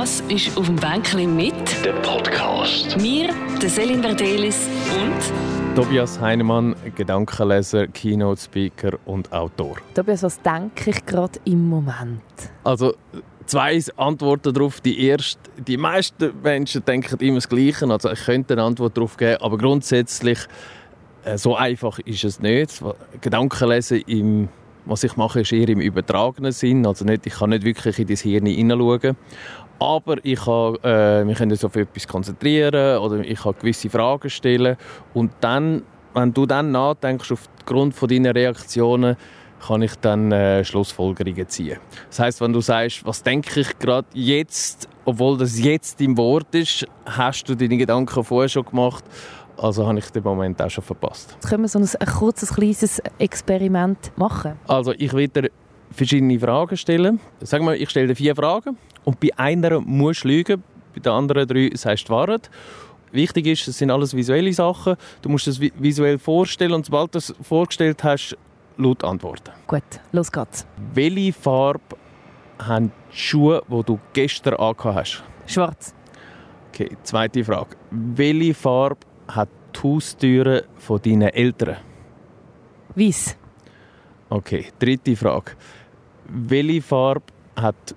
Das ist auf dem Bänkchen mit Der Podcast. mir, der Selin Verdelis und Tobias Heinemann, Gedankenleser, Keynote-Speaker und Autor. Tobias, was denke ich gerade im Moment? Also zwei Antworten darauf. Die erste, die meisten Menschen denken immer das Gleiche. Also ich könnte eine Antwort darauf geben, aber grundsätzlich äh, so einfach ist es nicht. Gedankenlesen im was ich mache, ist eher im übertragenen Sinn. Also nicht, ich kann nicht wirklich in dein Hirn hineinschauen. Aber ich kann äh, mich können auf etwas konzentrieren oder ich kann gewisse Fragen stellen. Und dann, wenn du dann nachdenkst, aufgrund von deiner Reaktionen, kann ich dann äh, Schlussfolgerungen ziehen. Das heißt, wenn du sagst, was denke ich gerade jetzt, obwohl das jetzt im Wort ist, hast du deine Gedanken vorher schon gemacht. Also habe ich den Moment auch schon verpasst. Jetzt können wir so ein, ein kurzes, kleines Experiment machen. Also ich werde dir verschiedene Fragen stellen. Sagen wir, ich stelle dir vier Fragen und bei einer musst du lügen, bei den anderen drei sagst du die Wahrheit. Wichtig ist, es sind alles visuelle Sachen. Du musst es vi- visuell vorstellen und sobald du es vorgestellt hast, laut antworten. Gut, los geht's. Welche Farbe haben die Schuhe, die du gestern angehabt hast? Schwarz. Okay, zweite Frage. Welche Farbe hat die Haustüre von deinen Eltern? Weiß. Okay, dritte Frage. Welche Farbe hat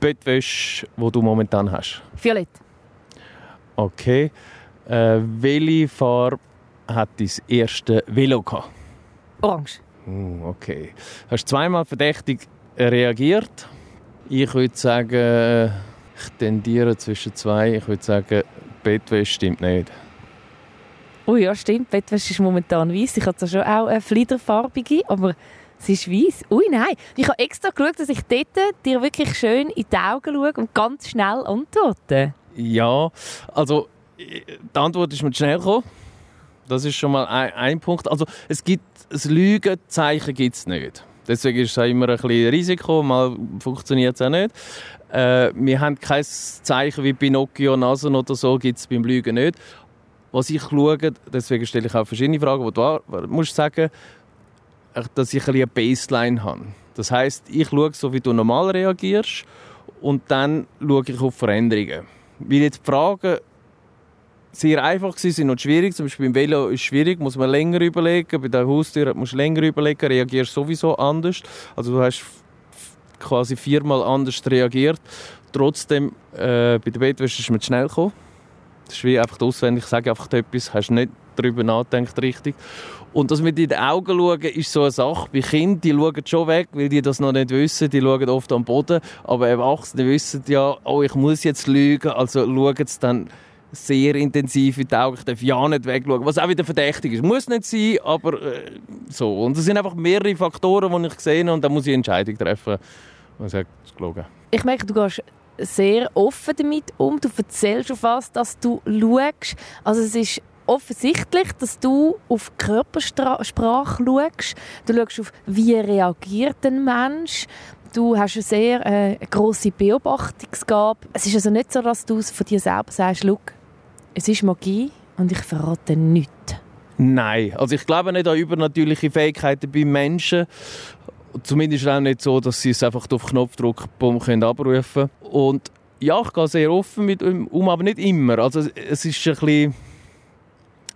Bettwäsche, die du momentan hast? Violett. Okay. Äh, welche Farbe hat dein erste Velo gehabt? Orange. Hm, okay. Hast zweimal verdächtig reagiert. Ich würde sagen, ich tendiere zwischen zwei. Ich würde sagen, Bettwäsche stimmt nicht. Oh ja, stimmt. Bettwäsche ist momentan weiß. Ich zwar schon auch eine fliederfarbige, aber sie ist weiß. Ui, nein. Ich habe extra geschaut, dass ich dort dir wirklich schön in die Augen schaue und ganz schnell antworte. Ja, also die Antwort ist mir schnell gekommen. Das ist schon mal ein, ein Punkt. Also es gibt das Lügenzeichen gibt es nicht. Deswegen ist es immer ein bisschen Risiko. Mal funktioniert es auch nicht. Äh, wir haben kein Zeichen wie Pinocchio, Nasen oder so gibt es beim Lügen nicht. Was ich schaue, deswegen stelle ich auch verschiedene Fragen, die du musst sagen, dass ich eine Baseline habe. Das heißt, ich schaue so, wie du normal reagierst und dann schaue ich auf Veränderungen. Weil jetzt die Fragen sehr einfach sind und schwierig. Zum Beispiel beim Velo ist es schwierig, muss man länger überlegen. Bei der Haustür musst du länger überlegen, reagierst sowieso anders. Also du hast quasi viermal anders reagiert. Trotzdem, äh, bei der Bettwäsche ist man schnell gekommen. Das ist wie einfach auswendig, ich sage einfach etwas, hast nicht darüber nachgedacht richtig. Und das mit in die Augen schauen, ist so eine Sache. Bei Kindern, die schauen schon weg, weil die das noch nicht wissen. Die schauen oft am Boden. Aber Erwachsene wissen ja, oh, ich muss jetzt lügen. Also schauen sie dann sehr intensiv in die Augen. Ich darf ja nicht wegschauen. Was auch wieder verdächtig ist. Muss nicht sein, aber äh, so. Und es sind einfach mehrere Faktoren, die ich habe. Und dann muss ich eine Entscheidung treffen. Und sage. Ich merke, du gehst sehr offen damit um. Du erzählst auf was, dass du schaust. Also es ist offensichtlich, dass du auf Körpersprache schaust. Du schaust auf, wie reagiert ein Mensch. Du hast eine sehr äh, grosse Beobachtungsgabe. Es ist also nicht so, dass du von dir selber sagst, «Schau, es ist Magie und ich verrate nichts. Nein, also ich glaube nicht an übernatürliche Fähigkeiten bei Menschen. Zumindest auch nicht so, dass sie es einfach auf Knopfdruck bumm, können abrufen können. Und ja, ich gehe sehr offen mit ihm um, aber nicht immer. Also es ist ein bisschen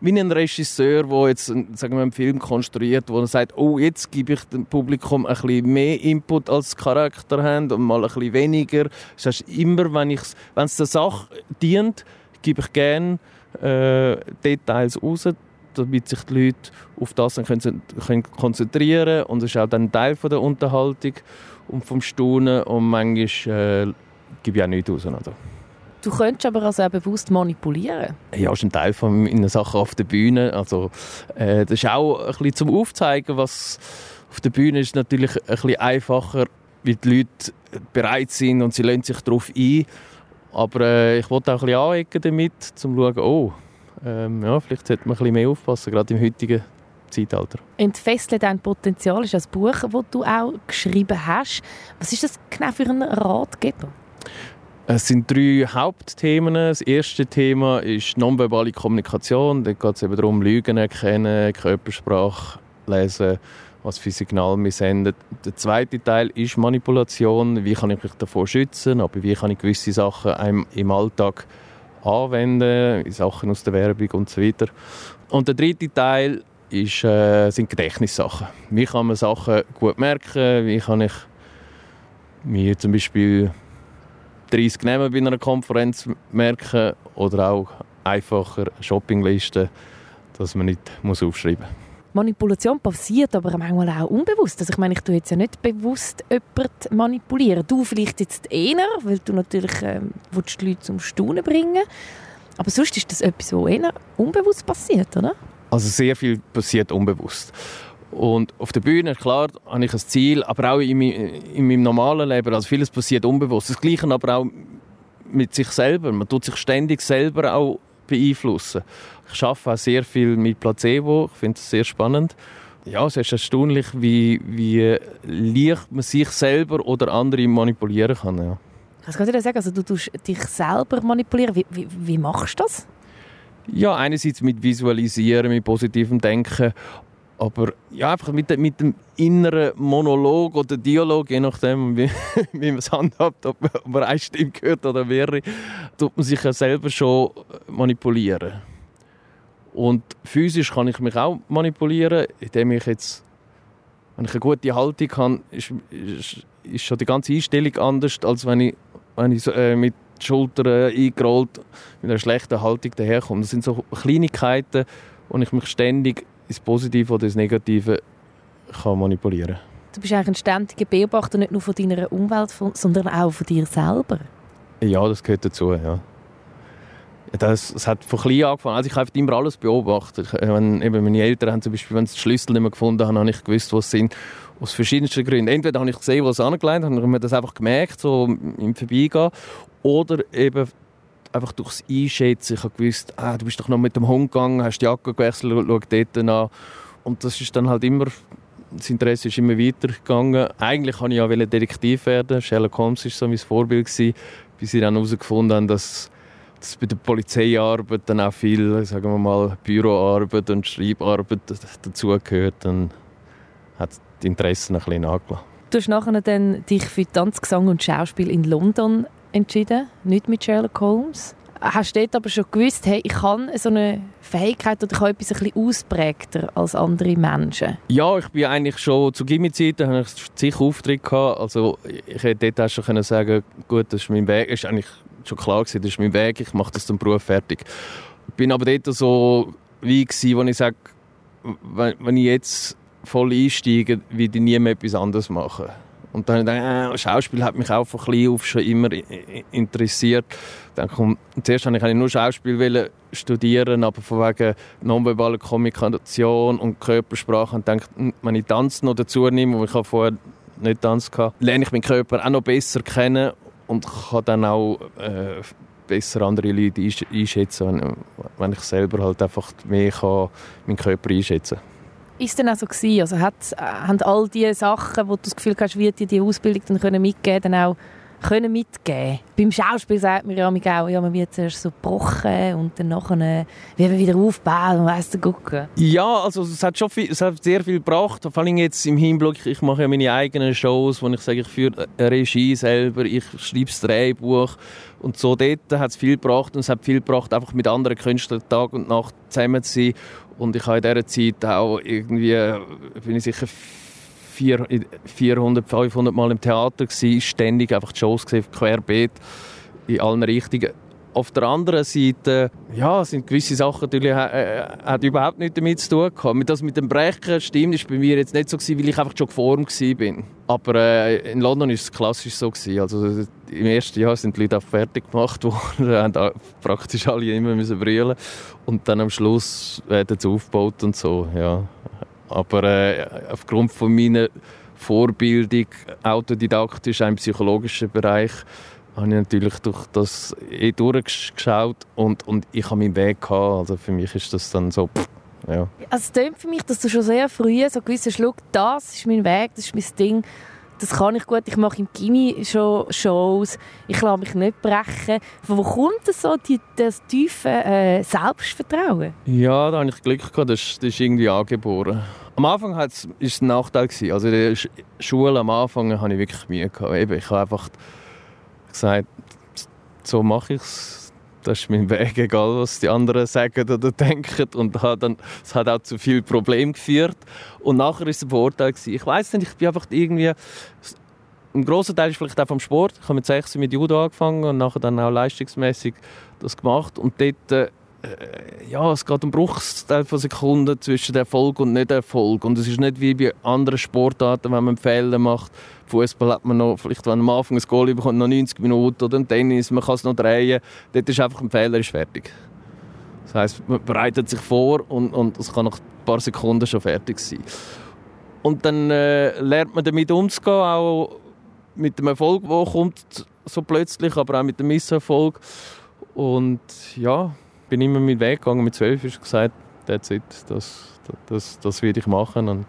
wie ein Regisseur, der jetzt einen, sagen wir, einen Film konstruiert, wo er sagt, oh, jetzt gebe ich dem Publikum ein bisschen mehr Input als Charakter haben und mal ein bisschen weniger. Das heißt, immer, wenn es der Sache dient, gebe ich gerne äh, Details raus, damit sich die Leute auf das können, können konzentrieren und das ist auch dann Teil von der Unterhaltung und vom Staunen und manchmal äh, gebe ich auch nichts raus. Oder? Du könntest aber also auch bewusst manipulieren. Ja, das ist ein Teil von meiner Sache auf der Bühne. Also, äh, das ist auch ein bisschen zum Aufzeigen, was auf der Bühne ist natürlich ein bisschen einfacher, weil die Leute bereit sind und sie lassen sich darauf ein. Aber äh, ich wollte auch ein bisschen anecken damit, um zu schauen, oh, ähm, ja, vielleicht sollte man ein bisschen mehr aufpassen, gerade im heutigen Zeitalter. «Entfessle dein Potenzial» ist ein Buch, das du auch geschrieben hast. Was ist das genau für ein Ratgeber? Es sind drei Hauptthemen. Das erste Thema ist nonverbale Kommunikation. Da geht es eben darum, Lügen erkennen, Körpersprache lesen was für Signale wir senden. Der zweite Teil ist Manipulation. Wie kann ich mich davor schützen? Aber wie kann ich gewisse Sachen im Alltag anwenden, Sachen aus der Werbung und so weiter. Und der dritte Teil ist, äh, sind Gedächtnissachen. Wie kann man Sachen gut merken? Wie kann ich mir zum Beispiel 30 Namen bei einer Konferenz merken oder auch einfacher Shoppinglisten, dass man nicht muss aufschreiben muss. Manipulation passiert aber manchmal auch unbewusst. Also ich meine, ich tue jetzt ja nicht bewusst jemanden manipulieren. Du vielleicht jetzt eher, weil du natürlich ähm, die Leute zum Staunen bringen Aber sonst ist das etwas, was eher unbewusst passiert, oder? Also sehr viel passiert unbewusst. Und auf der Bühne, klar, habe ich ein Ziel, aber auch in, in meinem normalen Leben, also vieles passiert unbewusst. Das Gleiche aber auch mit sich selber. Man tut sich ständig selber auch beeinflussen. Ich arbeite auch sehr viel mit Placebo, ich finde es sehr spannend. Ja, es ist erstaunlich, wie, wie leicht man sich selber oder andere manipulieren kann. Ja. Was kann ich dir sagen? Also du tust dich selber manipulieren. Wie, wie, wie machst du das? Ja, einerseits mit Visualisieren, mit positivem Denken, aber ja, einfach mit, mit dem inneren Monolog oder Dialog, je nachdem, wie, wie man es handhabt, ob, man eine Stimme hört oder mehrere, tut man sich ja selber schon manipulieren. Und physisch kann ich mich auch manipulieren, indem ich jetzt, wenn ich eine gute Haltung habe, ist, ist, ist schon die ganze Einstellung anders, als wenn ich, wenn ich äh, mit Schultern eingerollt mit einer schlechten Haltung daherkomme. Das sind so Kleinigkeiten, wo ich mich ständig ins Positive oder ins Negative kann manipulieren Du bist eigentlich ein ständiger Beobachter nicht nur von deiner Umwelt, sondern auch von dir selber. Ja, das gehört dazu, ja. Das, das hat von klein angefangen. Also ich habe immer alles beobachtet. Wenn, eben meine Eltern haben zum Beispiel, wenn sie die Schlüssel nicht mehr gefunden haben, habe ich gewusst, was sie sind. Aus verschiedensten Gründen. Entweder habe ich gesehen, was sie angelegt haben, habe mir das einfach gemerkt, so im Vorbeigehen. Oder eben einfach durchs Einschätzen. Ich habe gewusst, ah, du bist doch noch mit dem Hund gegangen, hast die Jacke gewechselt, schau dort an. Und das ist dann halt immer, das Interesse ist immer weitergegangen. Eigentlich wollte ich ja Detektiv werden. Sherlock Holmes war so mein Vorbild, gewesen, bis ich dann herausgefunden habe, dass, dass bei der Polizeiarbeit dann auch viel, sagen wir mal, Büroarbeit und Schreibarbeit dazugehört. Dann hat die Interessen ein bisschen nachgelassen. Du hast nachher dann dich für Tanz, Gesang und Schauspiel in London entschieden, nicht mit Sherlock Holmes. Hast du aber schon gewusst, hey, ich kann so eine Fähigkeit oder ich habe etwas ein bisschen ausprägter als andere Menschen? Ja, ich bin eigentlich schon zu Gimmi-Zeiten habe ich sicher Auftritt gehabt. Also ich hätte dort auch schon sagen, gut, das ist mein Weg. Es ist eigentlich schon klar gewesen, das ist mein Weg. Ich mache das zum Beruf fertig. Ich bin aber dort so wie gewesen, wo ich sage, wenn ich jetzt voll einsteige, würde ich nie mehr etwas anderes machen. Und dann habe ich gedacht, äh, Schauspiel hat mich auch von klein auf schon immer interessiert. Dann komm, zuerst wollte ich nur Schauspiel studieren, aber von wegen nonverbaler Kommunikation und Körpersprache und dachte, hm, wenn ich Tanz noch dazu nehme, wo ich vorher nicht Tanz hatte, lerne ich meinen Körper auch noch besser kennen und kann dann auch äh, besser andere Leute einschätzen, wenn, wenn ich selber halt einfach mehr kann, meinen Körper einschätzen kann ist denn auch so? Also hat, äh, haben all die Sachen, wo du das Gefühl hast, wie die die Ausbildung dann können mitgeben, dann auch können mitgeben. Beim Schauspiel sagt man ja auch, ja, man wird zuerst so gebrochen und dann nachher wie man wieder aufbauen und weiss gucken. Ja, also es hat schon viel, es hat sehr viel gebracht. Vor allem jetzt im Hinblick, ich mache ja meine eigenen Shows, wo ich sage, ich führe eine Regie selber, ich schreibe das Drehbuch und so. Dort hat es viel gebracht und es hat viel gebracht, einfach mit anderen Künstlern Tag und Nacht zusammen zu sein und ich habe in dieser Zeit auch irgendwie, bin ich sicher 400, 500 Mal im Theater gewesen, ständig einfach die Shows gesehen, querbeet in allen Richtungen. Auf der anderen Seite, ja, sind gewisse Sachen natürlich, äh, äh hat überhaupt nichts damit zu tun gehabt. Das mit dem Brechen stimmt, ist bei mir jetzt nicht so gewesen, weil ich einfach schon geformt war. Aber äh, in London war es klassisch so gewesen. Also im ersten Jahr sind die Leute auch fertig gemacht worden, haben praktisch alle immer müssen brüllen und dann am Schluss werden sie aufgebaut und so, ja. Aber äh, aufgrund von meiner Vorbildung, autodidaktisch, im psychologischen Bereich, habe ich natürlich durch das eh durchgeschaut und, und ich habe meinen Weg gehabt. Also für mich ist das dann so, pff, ja. Also es klingt für mich, dass du schon sehr früh so gewissen Schluck, das ist mein Weg, das ist mein Ding, das kann ich gut, ich mache im Gimmi schon Shows, ich lasse mich nicht brechen. Von wo kommt das so, die, das tiefe äh, Selbstvertrauen? Ja, da habe ich Glück gehabt, das, das ist irgendwie angeboren. Am Anfang war es ein Nachteil. Gewesen. Also in der Schule am Anfang hatte ich wirklich Mühe. Gehabt. Eben, ich habe einfach gesagt, so mache ich es. Das ist mein Weg, egal was die anderen sagen oder denken. Und es hat auch zu viel Problemen geführt. Und nachher war es ein. Gewesen. Ich weiß nicht, ich bin einfach irgendwie... Ein großer Teil ist vielleicht auch vom Sport. Ich habe mit 16 mit Judo angefangen und nachher dann auch leistungsmäßig das gemacht. Und dort äh, ja, es geht um Bruchsteil von Sekunden zwischen Erfolg und Nicht-Erfolg. Und es ist nicht wie bei anderen Sportarten, wenn man Fehler macht. Fußball hat man noch, vielleicht wenn man am Anfang ein Goal bekommt, noch 90 Minuten oder im Tennis, man kann es noch drehen. Dort ist einfach ein Fehler ist fertig. Das heisst, man bereitet sich vor und, und es kann nach ein paar Sekunden schon fertig sein. Und dann äh, lernt man damit umzugehen, auch mit dem Erfolg, der kommt so plötzlich, aber auch mit dem Misserfolg. Und ja, bin immer mit Weg gegangen. Mit zwölf ist gesagt, that's it, das, das, das werde ich machen und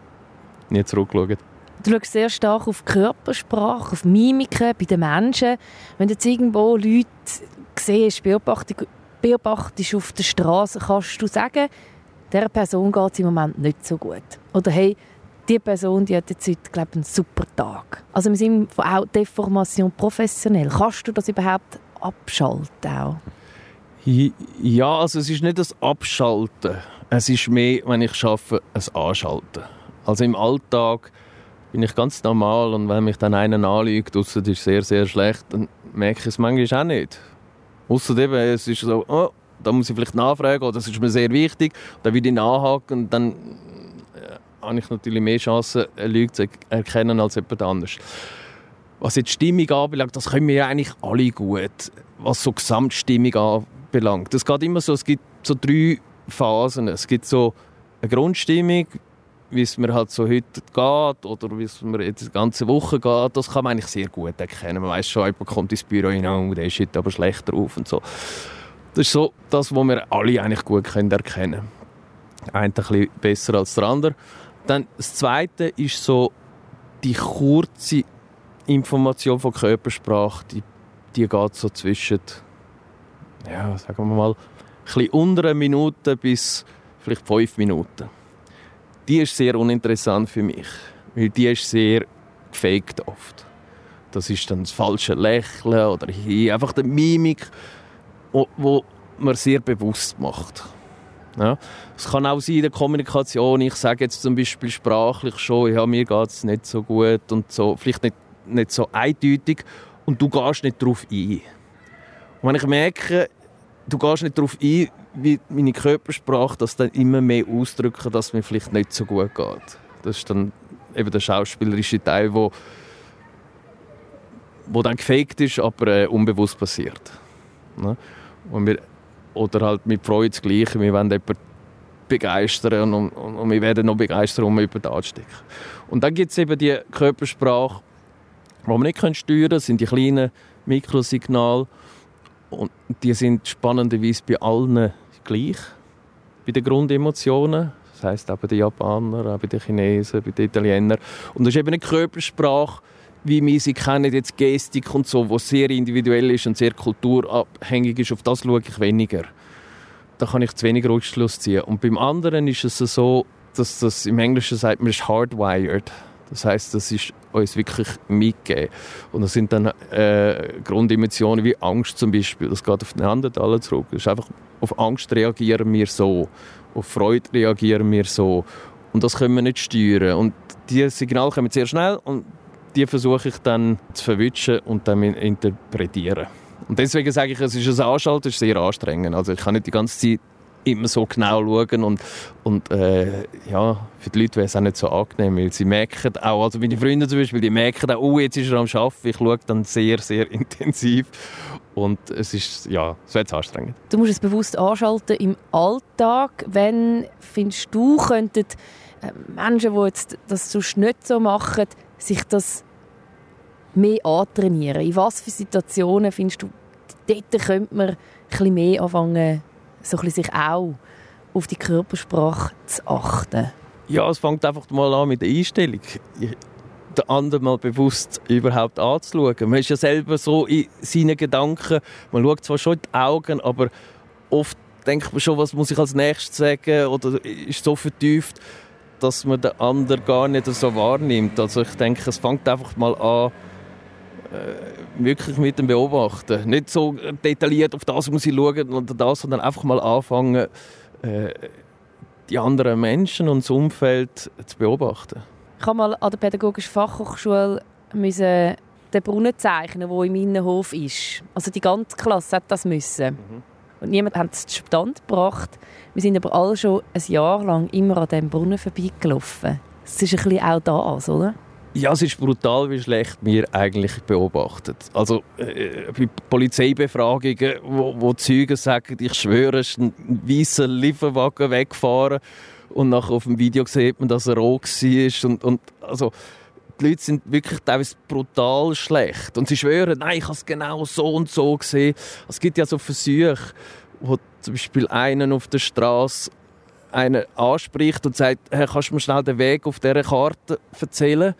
nie zurückgeschaut. Du schaust sehr stark auf Körpersprache, auf Mimiken bei den Menschen. Wenn du jetzt irgendwo Leute siehst, beobachtest, beobachtest auf der Straße, kannst du sagen, dieser Person geht es im Moment nicht so gut. Oder hey, die Person die hat jetzt heute, glaube einen super Tag. Also im Sinne von auch Deformation professionell. Kannst du das überhaupt abschalten? Auch? Ja, also es ist nicht das Abschalten. Es ist mehr, wenn ich arbeite, ein Anschalten. Also im Alltag bin ich ganz normal und wenn mich dann einer anlügt, das ist sehr, sehr schlecht, dann merke ich es manchmal auch nicht. Ausser eben, es ist so, oh, da muss ich vielleicht nachfragen oder das ist mir sehr wichtig. Dann würde ich nachhaken und dann äh, habe ich natürlich mehr Chancen, eine Lüge zu erkennen als jemand anderes. Was jetzt die Stimmung anbelangt, das können wir ja eigentlich alle gut. Was so Gesamtstimmung anbelangt belangt. Es geht immer so, es gibt so drei Phasen. Es gibt so eine Grundstimmung, wie es mir halt so heute geht oder wie es mir jetzt die ganze Woche geht. Das kann man eigentlich sehr gut erkennen. Man weiß schon, jemand kommt ins Büro hinein, oh, der ist heute aber schlecht drauf und so. Das ist so das, was wir alle eigentlich gut können erkennen können. Einer ein bisschen besser als der andere. Dann das Zweite ist so die kurze Information von Körpersprache, die, die geht so zwischen ja, sagen wir mal, ein unter einer Minute bis vielleicht fünf Minuten. Die ist sehr uninteressant für mich, weil die ist sehr gefaked oft. Das ist dann das falsche Lächeln oder hier einfach die Mimik, wo, wo man sehr bewusst macht. Ja. Es kann auch sein in der Kommunikation, ich sage jetzt zum Beispiel sprachlich schon, ja, mir geht es nicht so gut und so, vielleicht nicht, nicht so eindeutig und du gehst nicht darauf ein. Und wenn ich merke, du gehst nicht darauf ein, wie meine Körpersprache das dann immer mehr ausdrücken, dass es mir vielleicht nicht so gut geht. Das ist dann eben der schauspielerische Teil, wo, wo dann gefaked ist, aber äh, unbewusst passiert. Ne? Und wir, oder halt mit Freude das Gleiche. Wir wollen jemanden begeistern und, und, und wir werden noch begeistern, um jemanden anzustecken. Und dann gibt es eben die Körpersprache, die wir nicht steuern können, sind die kleinen Mikrosignale. Und die sind spannenderweise bei allen gleich, bei den Grundemotionen. Das heisst auch bei den Japanern, auch bei den Chinesen, bei den Italienern. Und das ist eben eine Körpersprache, wie wir sie kennen, jetzt Gestik und so, wo sehr individuell ist und sehr kulturabhängig ist. Auf das schaue ich weniger. Da kann ich zu wenig Rückschluss ziehen. Und beim anderen ist es so, dass das im Englischen sagt man ist hardwired. Das heißt, das ist uns wirklich mitgegeben. Und das sind dann äh, Grunddimensionen wie Angst zum Beispiel. Das geht auf Neandertaler zurück. Das ist einfach, auf Angst reagieren wir so, auf Freude reagieren wir so. Und das können wir nicht steuern. Und diese Signale kommen sehr schnell und die versuche ich dann zu verwischen und dann interpretieren. Und deswegen sage ich, es ist ein Anschalten, es ist sehr anstrengend. Also ich kann nicht die ganze Zeit immer so genau schauen und, und äh, ja, für die Leute wäre es auch nicht so angenehm, weil sie merken auch, also meine Freunde zum Beispiel, die merken auch, oh, jetzt ist er am Arbeiten, ich schaue dann sehr, sehr intensiv und es ist, ja, es wird anstrengend. Du musst es bewusst anschalten im Alltag, wenn, findest du, könnten äh, Menschen, die jetzt das sonst nicht so machen, sich das mehr antrainieren? In was für Situationen findest du, dort könnte man ein bisschen mehr anfangen so ein sich auch auf die Körpersprache zu achten? Ja, es fängt einfach mal an mit der Einstellung. Den anderen mal bewusst überhaupt anzuschauen. Man ist ja selber so in seinen Gedanken. Man schaut zwar schon in die Augen, aber oft denkt man schon, was muss ich als nächstes sagen oder ist so vertieft, dass man den anderen gar nicht so wahrnimmt. Also ich denke, es fängt einfach mal an, wirklich mit dem Beobachten. Nicht so detailliert auf das muss ich schauen oder das, sondern einfach mal anfangen, äh, die anderen Menschen und das Umfeld zu beobachten. Ich habe mal an der Pädagogischen Fachhochschule müssen den Brunnen zeichnen, der im Innenhof ist. Also die ganze Klasse hat das müssen. Mhm. Und niemand hat es zustande gebracht. Wir sind aber alle schon ein Jahr lang immer an diesem Brunnen vorbeigelaufen. Es ist ein bisschen auch das, oder? Ja, es ist brutal, wie schlecht wir eigentlich beobachtet. Also äh, bei Polizeibefragungen, wo, wo Zeugen sagen, ich schwöre, es ist ein weißer Lieferwagen weggefahren und nachher auf dem Video sieht man, dass er rot war. Und, und, also, die Leute sind wirklich teilweise brutal schlecht. Und sie schwören, nein, ich habe es genau so und so gesehen. Es gibt ja so Versuche, wo zum Beispiel einen auf der Straße einen anspricht und sagt, hey, kannst du mir schnell den Weg auf dieser Karte erzählen?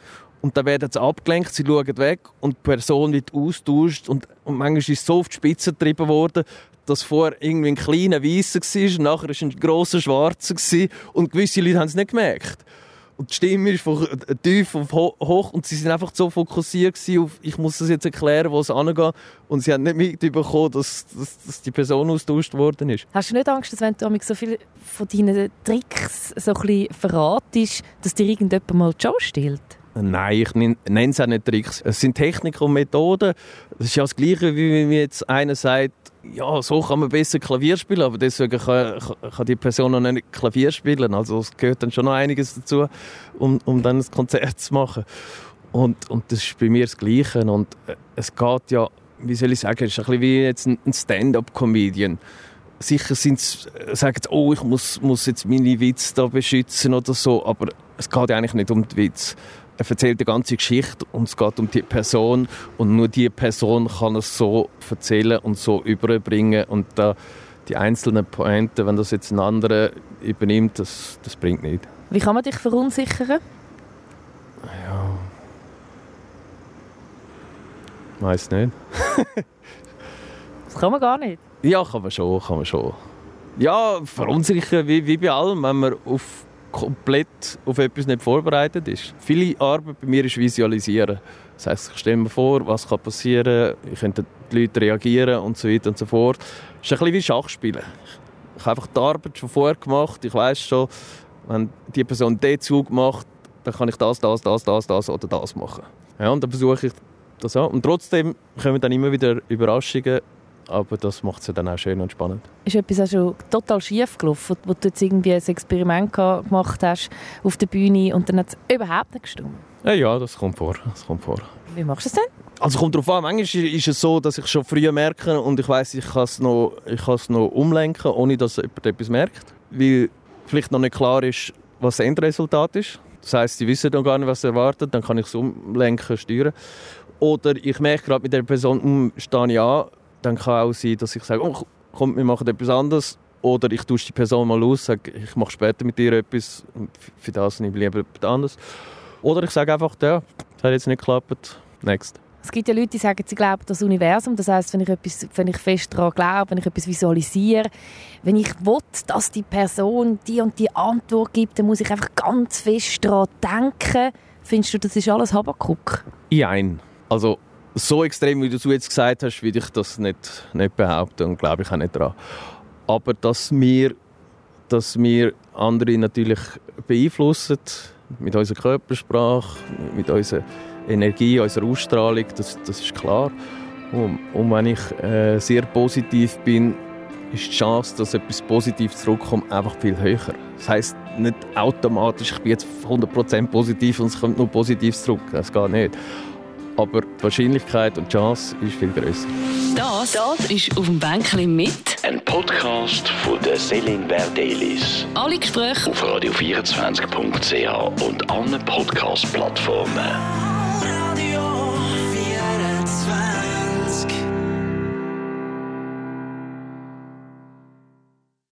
Und dann werden sie abgelenkt, sie schauen weg und die Person wird austauscht und, und manchmal ist so auf die Spitze getrieben worden, dass vorher irgendwie ein kleiner Weißer war, und nachher ein grosser Schwarzer und gewisse Leute haben es nicht gemerkt. Und die Stimme ist von tief auf hoch und sie sind einfach so fokussiert auf, ich muss das jetzt erklären, wo es angeht. Und sie haben nicht mitbekommen, dass, dass, dass die Person austauscht worden ist. Hast du nicht Angst, dass wenn du so viel von deinen Tricks so ein bisschen verratest, dass dir irgendjemand mal die Show stillt? Nein, ich nenne es auch nicht Tricks. Es sind Techniken und Methoden. Es ist ja das Gleiche, wie wenn jetzt einer sagt, ja, so kann man besser Klavier spielen, aber deswegen kann, kann die Person noch nicht Klavier spielen. Also es gehört dann schon noch einiges dazu, um, um dann ein Konzert zu machen. Und, und das ist bei mir das Gleiche. Und äh, es geht ja, wie soll ich sagen, es ist ein bisschen wie jetzt ein Stand-up-Comedian. Sicher sind sie, äh, sagen sie, oh, ich muss, muss jetzt meine Witze da beschützen oder so, aber es geht ja eigentlich nicht um die Witze er erzählt die ganze Geschichte und es geht um die Person und nur die Person kann es so erzählen und so überbringen und da die einzelnen Pointen, wenn das jetzt ein anderer übernimmt, das, das bringt nicht. Wie kann man dich verunsichern? Ja. Weiß nicht. das kann man gar nicht. Ja, kann man schon, kann man schon. Ja, verunsichern wie, wie bei allem, wenn man auf komplett auf etwas nicht vorbereitet ist. Viele Arbeit bei mir ist Visualisieren. Das heisst, ich stelle mir vor, was kann passieren kann, ich könnte die Leute reagieren und so weiter und so fort. Es ist ein bisschen wie Schachspielen. Ich habe einfach die Arbeit schon vorher gemacht. Ich weiß schon, wenn die Person den Zug macht, dann kann ich das, das, das, das, das oder das machen. Ja, und dann versuche ich das auch. Und trotzdem kommen dann immer wieder Überraschungen aber das macht es dann auch schön und spannend. Ist etwas auch schon total schief gelaufen, wo du jetzt irgendwie ein Experiment gemacht hast auf der Bühne und dann hat es überhaupt nicht gestimmt? Ja, ja, das kommt vor. Das kommt vor. Wie machst du es denn? Also kommt darauf an. Manchmal ist es so, dass ich schon früh merke und ich weiß, ich kann es noch, noch umlenken, ohne dass jemand etwas merkt. Weil vielleicht noch nicht klar ist, was das Endresultat ist. Das heisst, sie wissen noch gar nicht, was sie erwartet. Dann kann ich es umlenken, steuern. Oder ich merke gerade mit der Person, hm, stehe ich an, dann kann auch sein, dass ich sage, oh, komm, wir machen etwas anderes. Oder ich tausche die Person mal aus, sage, ich mache später mit dir etwas für das nehme ich lieber etwas anderes. Oder ich sage einfach, ja, das hat jetzt nicht geklappt, next. Es gibt ja Leute, die sagen, sie glauben das Universum. Das heißt, wenn ich, etwas, wenn ich fest daran glaube, wenn ich etwas visualisiere, wenn ich will, dass die Person die und die Antwort gibt, dann muss ich einfach ganz fest daran denken. Findest du, das ist alles Habakuk? Nein. Also so extrem, wie du es jetzt gesagt hast, würde ich das nicht, nicht behaupten und glaube ich auch nicht daran. Aber dass wir, dass wir andere natürlich beeinflussen, mit unserer Körpersprache, mit unserer Energie, unserer Ausstrahlung, das, das ist klar. Und, und wenn ich äh, sehr positiv bin, ist die Chance, dass etwas Positives zurückkommt, einfach viel höher. Das heisst nicht automatisch, ich bin jetzt 100% positiv und es kommt nur Positives zurück. Das geht nicht aber die Wahrscheinlichkeit und die Chance ist viel größer. Das, das ist auf dem Bänkchen mit. Ein Podcast von der Selin Verdelis. Alle Gespräche auf radio24.ch und allen Podcast-Plattformen.